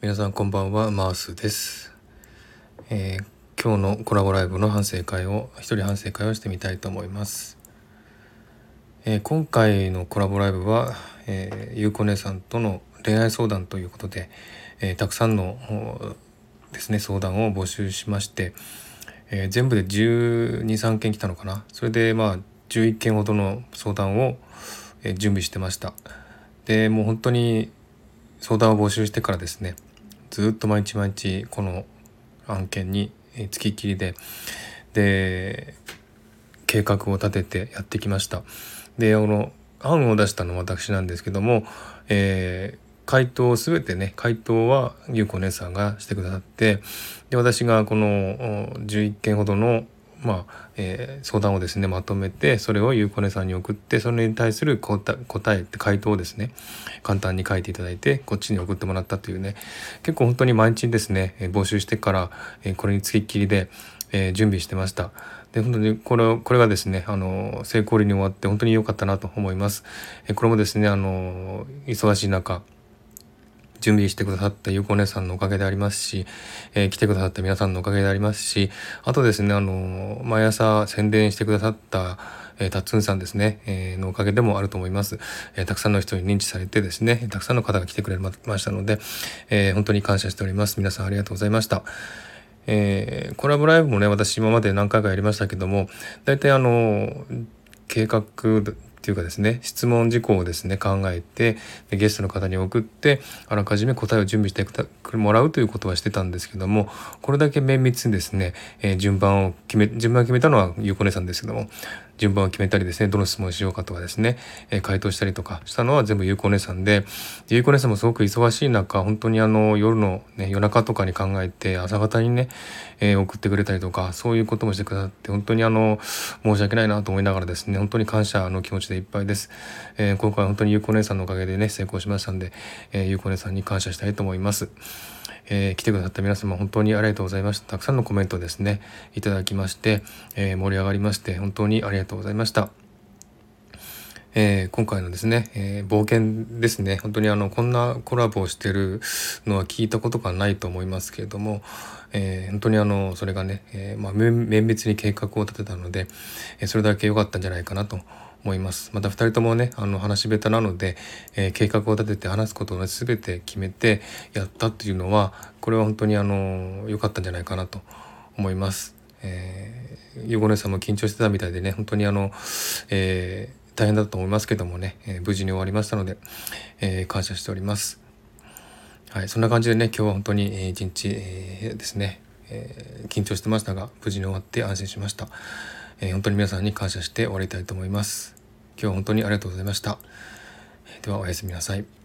皆さんこんばんはマースです、えー、今日のコラボライブの反省会を一人反省会をしてみたいと思います、えー、今回のコラボライブは、えー、ゆうこ姉さんとの恋愛相談ということで、え、たくさんのですね相談を募集しまして、え、全部で1 2 3件来たのかな。それでまあ11件ほどの相談を、え、準備してました。でもう本当に相談を募集してからですねずっと毎日毎日この案件に付きっきりでで計画を立ててやってきました。でこの案を出したのは私なんですけども、えー、回答全てね回答はゆうこ姉さんがしてくださってで私がこの11件ほどのまあえー、相談をですねまとめてそれをゆうこねさんに送ってそれに対する答えって回答をですね簡単に書いていただいてこっちに送ってもらったというね結構本当に毎日ですね募集してから、え、これにつきっきりで、えー、準備してました。で本当にこれこれがですねあの成功に終わって本当に良かったなと思います。えこれもですねあの忙しい中準備してくださったゆうこお姉さんのおかげでありますし、えー、来てくださった皆さんのおかげでありますし、あとですね、あの、毎朝宣伝してくださった、えー、タッツンさんですね、えー、のおかげでもあると思います、えー、たくさんの人に認知されてですね、たくさんの方が来てくれましたので、えー、本当に感謝しております。皆さんありがとうございました。えー、コラボライブもね、私今まで何回かやりましたけども、大体あの、計画というかですね質問事項をですね考えてゲストの方に送ってあらかじめ答えを準備してもらうということはしてたんですけどもこれだけ綿密にですね、えー、順番を決め順番を決めたのはゆうこねさんですけども順番を決めたりですね、どの質問をしようかとかですね、え、回答したりとかしたのは全部ゆうこ姉さんで、ゆうこ姉さんもすごく忙しい中、本当にあの夜のね、夜中とかに考えて朝方にね、えー、送ってくれたりとか、そういうこともしてくださって、本当にあの、申し訳ないなと思いながらですね、本当に感謝の気持ちでいっぱいです。えー、今回本当にゆうこ姉さんのおかげでね、成功しましたんで、えー、ゆうこ姉さんに感謝したいと思います。えー、来てくださった皆様本当にありがとうございました。たくさんのコメントですね、いただきまして、えー、盛り上がりまして、本当にありがとうございました。えー、今回のですね、えー、冒険ですね本当にあのこんなコラボをしてるのは聞いたことがないと思いますけれども、えー、本当にあのそれがね、えまあ、綿密に計画を立てたので、えそれだけ良かったんじゃないかなと思います。また2人ともねあの話し下手なので、え、計画を立てて話すことを、ね、全て決めてやったっていうのはこれは本当にあの良かったんじゃないかなと思います。え、ゆうご姉さんも緊張してたみたいでね本当にあの、えー、大変だと思いますけどもね、えー、無事に終わりましたので、えー、感謝しております。はい、そんな感じでね今日は本当に一日、えー、ですね、え、緊張してましたが無事に終わって安心しました。え、本当に皆さんに感謝して終わりたいと思います。今日は本当にありがとうございました。ではおやすみなさい。